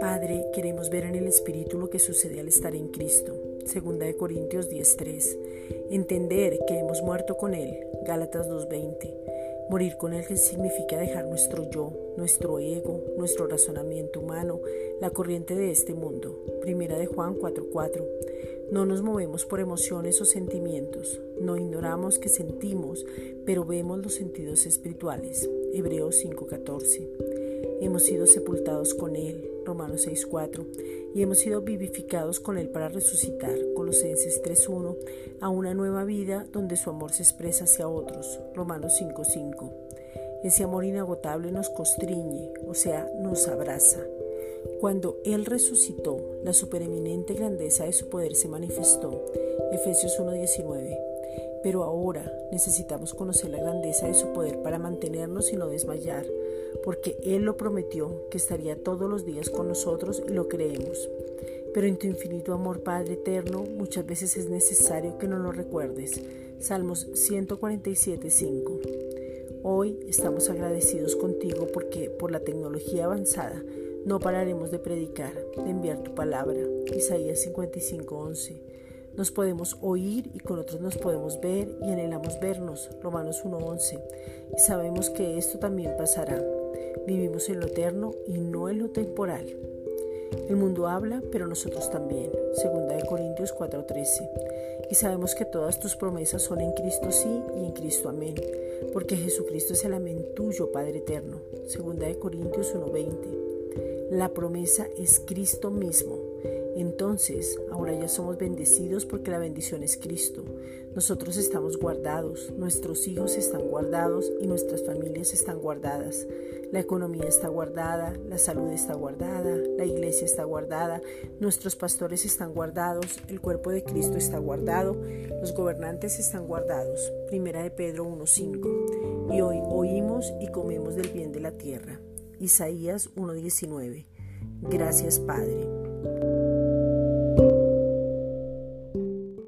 Padre, queremos ver en el Espíritu lo que sucede al estar en Cristo. Segunda de Corintios 10:3. Entender que hemos muerto con Él. Gálatas 2:20. Morir con Él significa dejar nuestro yo, nuestro ego, nuestro razonamiento humano, la corriente de este mundo. Primera de Juan 4:4. No nos movemos por emociones o sentimientos. No ignoramos que sentimos, pero vemos los sentidos espirituales. Hebreos 5:14. Hemos sido sepultados con Él, Romanos 6.4, y hemos sido vivificados con Él para resucitar, Colosenses 3.1, a una nueva vida donde su amor se expresa hacia otros, Romanos 5.5. Ese amor inagotable nos constriñe, o sea, nos abraza. Cuando Él resucitó, la supereminente grandeza de su poder se manifestó, Efesios 1.19. Pero ahora necesitamos conocer la grandeza de su poder para mantenernos y no desmayar, porque Él lo prometió que estaría todos los días con nosotros y lo creemos. Pero en tu infinito amor, Padre eterno, muchas veces es necesario que no lo recuerdes. Salmos 147, 5. Hoy estamos agradecidos contigo porque por la tecnología avanzada no pararemos de predicar, de enviar tu palabra. Isaías 55, 11. Nos podemos oír y con otros nos podemos ver y anhelamos vernos, Romanos 1.11, y sabemos que esto también pasará. Vivimos en lo eterno y no en lo temporal. El mundo habla, pero nosotros también. Segunda de Corintios 4:13. Y sabemos que todas tus promesas son en Cristo sí y en Cristo amén, porque Jesucristo es el amén tuyo, Padre eterno. Segunda de Corintios 1:20. La promesa es Cristo mismo. Entonces, ahora ya somos bendecidos porque la bendición es Cristo. Nosotros estamos guardados, nuestros hijos están guardados y nuestras familias están guardadas. La economía está guardada, la salud está guardada, la iglesia está guardada, nuestros pastores están guardados, el cuerpo de Cristo está guardado, los gobernantes están guardados. Primera de Pedro 1.5. Y hoy oímos y comemos del bien de la tierra. Isaías 1.19. Gracias Padre.